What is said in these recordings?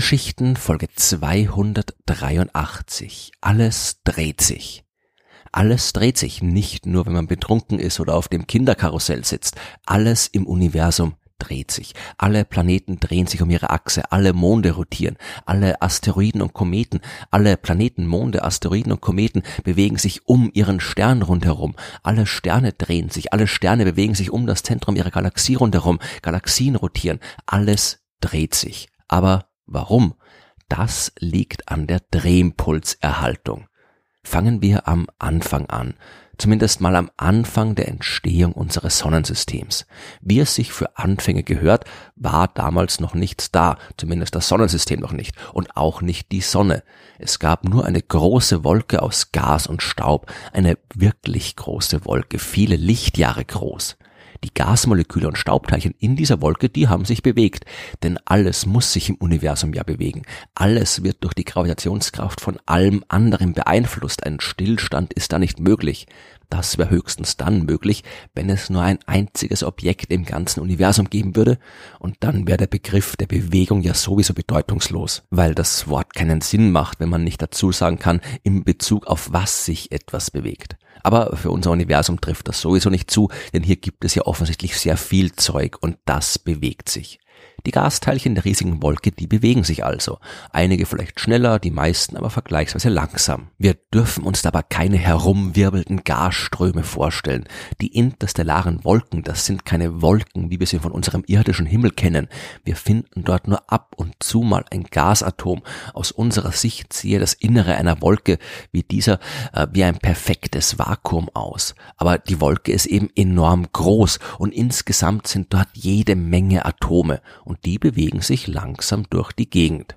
Sternengeschichten Folge 283. Alles dreht sich. Alles dreht sich nicht nur, wenn man betrunken ist oder auf dem Kinderkarussell sitzt. Alles im Universum dreht sich. Alle Planeten drehen sich um ihre Achse, alle Monde rotieren, alle Asteroiden und Kometen, alle Planeten, Monde, Asteroiden und Kometen bewegen sich um ihren Stern rundherum. Alle Sterne drehen sich, alle Sterne bewegen sich um das Zentrum ihrer Galaxie rundherum, Galaxien rotieren, alles dreht sich. Aber warum? Das liegt an der Drehimpulserhaltung. Fangen wir am Anfang an, zumindest mal am Anfang der Entstehung unseres Sonnensystems. Wie es sich für Anfänge gehört, war damals noch nichts da, zumindest das Sonnensystem noch nicht und auch nicht die Sonne. Es gab nur eine große Wolke aus Gas und Staub, eine wirklich große Wolke, viele Lichtjahre groß. Die Gasmoleküle und Staubteilchen in dieser Wolke, die haben sich bewegt. Denn alles muss sich im Universum ja bewegen. Alles wird durch die Gravitationskraft von allem anderen beeinflusst. Ein Stillstand ist da nicht möglich. Das wäre höchstens dann möglich, wenn es nur ein einziges Objekt im ganzen Universum geben würde, und dann wäre der Begriff der Bewegung ja sowieso bedeutungslos, weil das Wort keinen Sinn macht, wenn man nicht dazu sagen kann, in Bezug auf was sich etwas bewegt. Aber für unser Universum trifft das sowieso nicht zu, denn hier gibt es ja offensichtlich sehr viel Zeug und das bewegt sich. Die Gasteilchen der riesigen Wolke, die bewegen sich also. Einige vielleicht schneller, die meisten aber vergleichsweise langsam. Wir dürfen uns dabei keine herumwirbelnden Gasströme vorstellen. Die interstellaren Wolken, das sind keine Wolken, wie wir sie von unserem irdischen Himmel kennen. Wir finden dort nur ab und zu mal ein Gasatom. Aus unserer Sicht sehe das Innere einer Wolke wie dieser äh, wie ein perfektes Vakuum aus. Aber die Wolke ist eben enorm groß und insgesamt sind dort jede Menge Atome und die bewegen sich langsam durch die Gegend.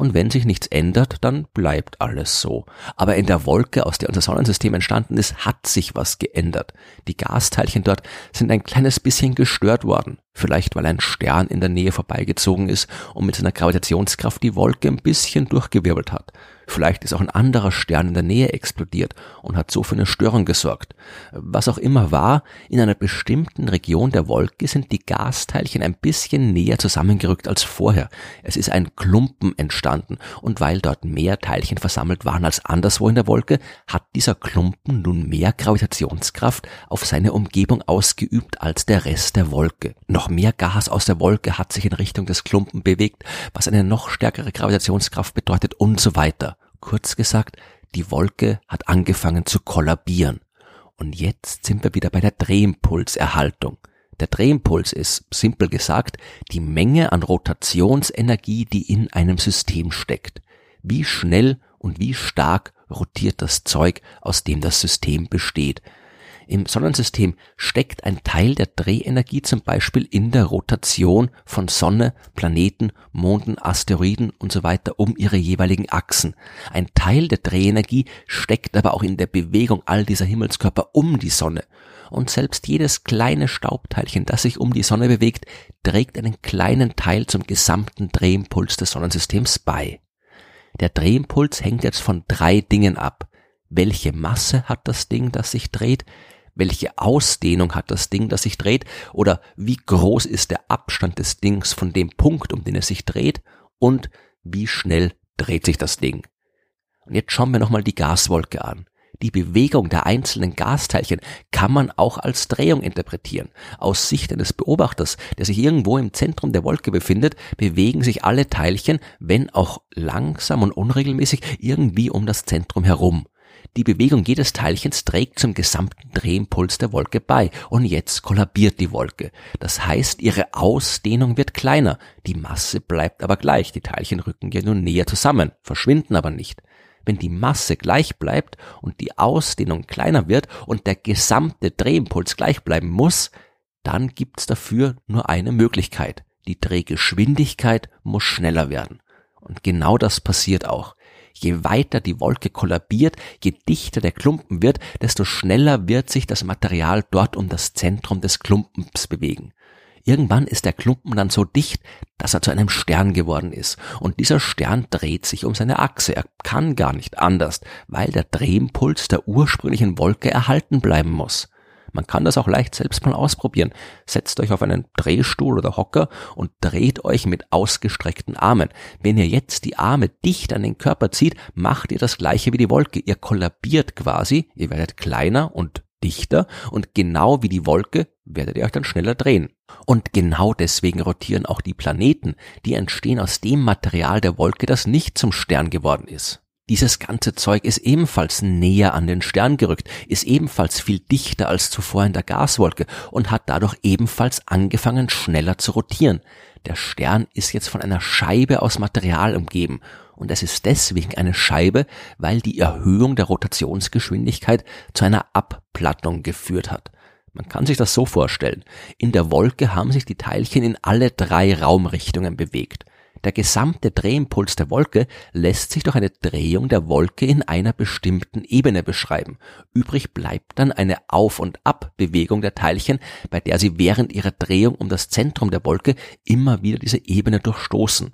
Und wenn sich nichts ändert, dann bleibt alles so. Aber in der Wolke, aus der unser Sonnensystem entstanden ist, hat sich was geändert. Die Gasteilchen dort sind ein kleines bisschen gestört worden. Vielleicht weil ein Stern in der Nähe vorbeigezogen ist und mit seiner Gravitationskraft die Wolke ein bisschen durchgewirbelt hat. Vielleicht ist auch ein anderer Stern in der Nähe explodiert und hat so für eine Störung gesorgt. Was auch immer war, in einer bestimmten Region der Wolke sind die Gasteilchen ein bisschen näher zusammengerückt als vorher. Es ist ein Klumpen entstanden und weil dort mehr Teilchen versammelt waren als anderswo in der Wolke, hat dieser Klumpen nun mehr Gravitationskraft auf seine Umgebung ausgeübt als der Rest der Wolke. Noch mehr Gas aus der Wolke hat sich in Richtung des Klumpen bewegt, was eine noch stärkere Gravitationskraft bedeutet und so weiter. Kurz gesagt, die Wolke hat angefangen zu kollabieren. Und jetzt sind wir wieder bei der Drehimpulserhaltung. Der Drehimpuls ist, simpel gesagt, die Menge an Rotationsenergie, die in einem System steckt. Wie schnell und wie stark rotiert das Zeug, aus dem das System besteht. Im Sonnensystem steckt ein Teil der Drehenergie zum Beispiel in der Rotation von Sonne, Planeten, Monden, Asteroiden und so weiter um ihre jeweiligen Achsen. Ein Teil der Drehenergie steckt aber auch in der Bewegung all dieser Himmelskörper um die Sonne. Und selbst jedes kleine Staubteilchen, das sich um die Sonne bewegt, trägt einen kleinen Teil zum gesamten Drehimpuls des Sonnensystems bei. Der Drehimpuls hängt jetzt von drei Dingen ab. Welche Masse hat das Ding, das sich dreht? Welche Ausdehnung hat das Ding, das sich dreht, oder wie groß ist der Abstand des Dings von dem Punkt, um den es sich dreht, und wie schnell dreht sich das Ding. Und jetzt schauen wir nochmal die Gaswolke an. Die Bewegung der einzelnen Gasteilchen kann man auch als Drehung interpretieren. Aus Sicht eines Beobachters, der sich irgendwo im Zentrum der Wolke befindet, bewegen sich alle Teilchen, wenn auch langsam und unregelmäßig, irgendwie um das Zentrum herum. Die Bewegung jedes Teilchens trägt zum gesamten Drehimpuls der Wolke bei und jetzt kollabiert die Wolke. Das heißt, ihre Ausdehnung wird kleiner, die Masse bleibt aber gleich, die Teilchen rücken ja nun näher zusammen, verschwinden aber nicht. Wenn die Masse gleich bleibt und die Ausdehnung kleiner wird und der gesamte Drehimpuls gleich bleiben muss, dann gibt's dafür nur eine Möglichkeit. Die Drehgeschwindigkeit muss schneller werden. Und genau das passiert auch. Je weiter die Wolke kollabiert, je dichter der Klumpen wird, desto schneller wird sich das Material dort um das Zentrum des Klumpens bewegen. Irgendwann ist der Klumpen dann so dicht, dass er zu einem Stern geworden ist. Und dieser Stern dreht sich um seine Achse. Er kann gar nicht anders, weil der Drehimpuls der ursprünglichen Wolke erhalten bleiben muss. Man kann das auch leicht selbst mal ausprobieren. Setzt euch auf einen Drehstuhl oder Hocker und dreht euch mit ausgestreckten Armen. Wenn ihr jetzt die Arme dicht an den Körper zieht, macht ihr das gleiche wie die Wolke. Ihr kollabiert quasi, ihr werdet kleiner und dichter und genau wie die Wolke werdet ihr euch dann schneller drehen. Und genau deswegen rotieren auch die Planeten, die entstehen aus dem Material der Wolke, das nicht zum Stern geworden ist. Dieses ganze Zeug ist ebenfalls näher an den Stern gerückt, ist ebenfalls viel dichter als zuvor in der Gaswolke und hat dadurch ebenfalls angefangen schneller zu rotieren. Der Stern ist jetzt von einer Scheibe aus Material umgeben und es ist deswegen eine Scheibe, weil die Erhöhung der Rotationsgeschwindigkeit zu einer Abplattung geführt hat. Man kann sich das so vorstellen. In der Wolke haben sich die Teilchen in alle drei Raumrichtungen bewegt. Der gesamte Drehimpuls der Wolke lässt sich durch eine Drehung der Wolke in einer bestimmten Ebene beschreiben. Übrig bleibt dann eine Auf- und Abbewegung der Teilchen, bei der sie während ihrer Drehung um das Zentrum der Wolke immer wieder diese Ebene durchstoßen.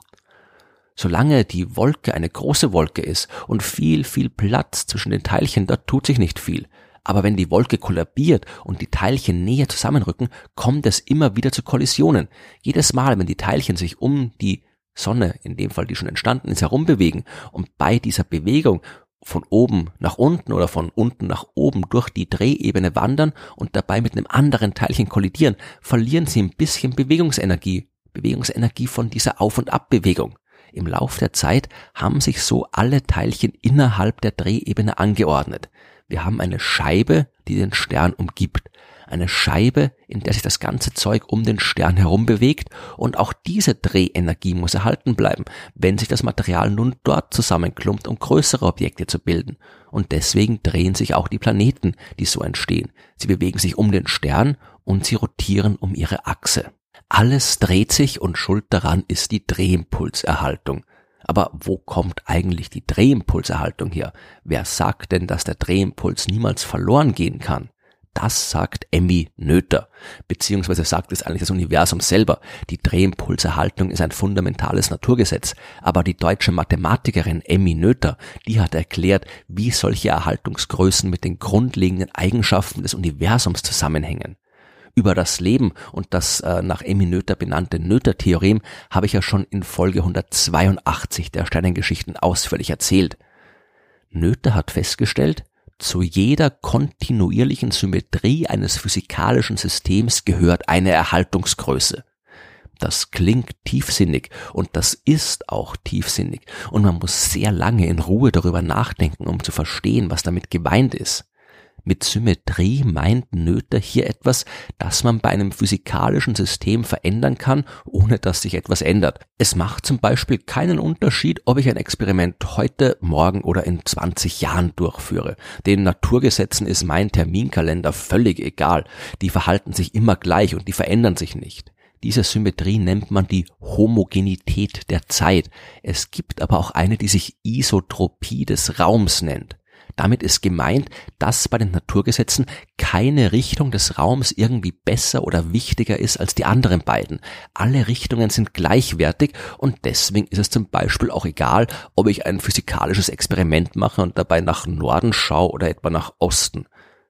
Solange die Wolke eine große Wolke ist und viel, viel Platz zwischen den Teilchen, da tut sich nicht viel. Aber wenn die Wolke kollabiert und die Teilchen näher zusammenrücken, kommt es immer wieder zu Kollisionen. Jedes Mal, wenn die Teilchen sich um die Sonne, in dem Fall die schon entstanden ist, herumbewegen und bei dieser Bewegung von oben nach unten oder von unten nach oben durch die Drehebene wandern und dabei mit einem anderen Teilchen kollidieren, verlieren sie ein bisschen Bewegungsenergie, Bewegungsenergie von dieser Auf- und Abbewegung. Im Lauf der Zeit haben sich so alle Teilchen innerhalb der Drehebene angeordnet. Wir haben eine Scheibe, die den Stern umgibt eine Scheibe, in der sich das ganze Zeug um den Stern herum bewegt und auch diese Drehenergie muss erhalten bleiben, wenn sich das Material nun dort zusammenklumpt, um größere Objekte zu bilden. Und deswegen drehen sich auch die Planeten, die so entstehen. Sie bewegen sich um den Stern und sie rotieren um ihre Achse. Alles dreht sich und schuld daran ist die Drehimpulserhaltung. Aber wo kommt eigentlich die Drehimpulserhaltung her? Wer sagt denn, dass der Drehimpuls niemals verloren gehen kann? Das sagt Emmy Noether, beziehungsweise sagt es eigentlich das Universum selber. Die Drehimpulserhaltung ist ein fundamentales Naturgesetz, aber die deutsche Mathematikerin Emmy Noether, die hat erklärt, wie solche Erhaltungsgrößen mit den grundlegenden Eigenschaften des Universums zusammenhängen. Über das Leben und das äh, nach Emmy Noether benannte Noether-Theorem habe ich ja schon in Folge 182 der Sternengeschichten ausführlich erzählt. Noether hat festgestellt, zu jeder kontinuierlichen Symmetrie eines physikalischen Systems gehört eine Erhaltungsgröße. Das klingt tiefsinnig und das ist auch tiefsinnig und man muss sehr lange in Ruhe darüber nachdenken, um zu verstehen, was damit gemeint ist. Mit Symmetrie meint Noether hier etwas, das man bei einem physikalischen System verändern kann, ohne dass sich etwas ändert. Es macht zum Beispiel keinen Unterschied, ob ich ein Experiment heute, morgen oder in 20 Jahren durchführe. Den Naturgesetzen ist mein Terminkalender völlig egal. Die verhalten sich immer gleich und die verändern sich nicht. Diese Symmetrie nennt man die Homogenität der Zeit. Es gibt aber auch eine, die sich Isotropie des Raums nennt. Damit ist gemeint, dass bei den Naturgesetzen keine Richtung des Raums irgendwie besser oder wichtiger ist als die anderen beiden. Alle Richtungen sind gleichwertig und deswegen ist es zum Beispiel auch egal, ob ich ein physikalisches Experiment mache und dabei nach Norden schaue oder etwa nach Osten.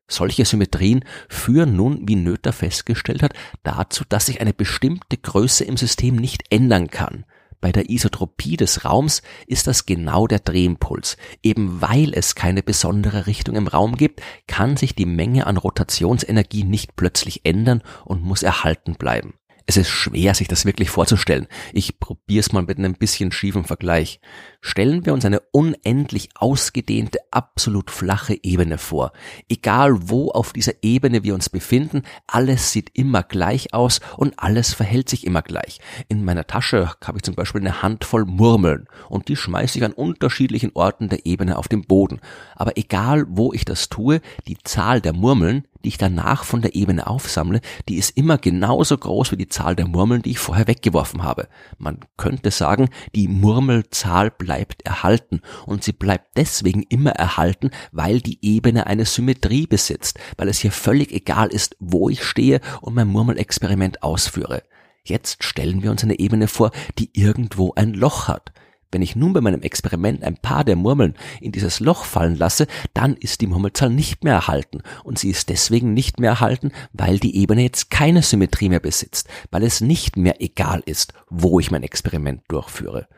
Solche Symmetrien führen nun, wie Noether festgestellt hat, dazu, dass sich eine bestimmte Größe im System nicht ändern kann. Bei der Isotropie des Raums ist das genau der Drehimpuls. Eben weil es keine besondere Richtung im Raum gibt, kann sich die Menge an Rotationsenergie nicht plötzlich ändern und muss erhalten bleiben. Es ist schwer, sich das wirklich vorzustellen. Ich probier's mal mit einem bisschen schiefen Vergleich. Stellen wir uns eine unendlich ausgedehnte, absolut flache Ebene vor. Egal wo auf dieser Ebene wir uns befinden, alles sieht immer gleich aus und alles verhält sich immer gleich. In meiner Tasche habe ich zum Beispiel eine Handvoll Murmeln und die schmeiße ich an unterschiedlichen Orten der Ebene auf den Boden. Aber egal wo ich das tue, die Zahl der Murmeln, die ich danach von der Ebene aufsammle, die ist immer genauso groß wie die Zahl der Murmeln, die ich vorher weggeworfen habe. Man könnte sagen, die Murmelzahl bleibt erhalten und sie bleibt deswegen immer erhalten, weil die Ebene eine Symmetrie besitzt, weil es hier völlig egal ist, wo ich stehe und mein Murmelexperiment ausführe. Jetzt stellen wir uns eine Ebene vor, die irgendwo ein Loch hat. Wenn ich nun bei meinem Experiment ein paar der Murmeln in dieses Loch fallen lasse, dann ist die Murmelzahl nicht mehr erhalten. Und sie ist deswegen nicht mehr erhalten, weil die Ebene jetzt keine Symmetrie mehr besitzt, weil es nicht mehr egal ist, wo ich mein Experiment durchführe.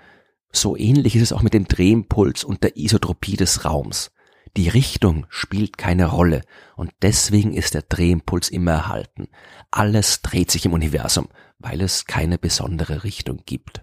So ähnlich ist es auch mit dem Drehimpuls und der Isotropie des Raums. Die Richtung spielt keine Rolle und deswegen ist der Drehimpuls immer erhalten. Alles dreht sich im Universum, weil es keine besondere Richtung gibt.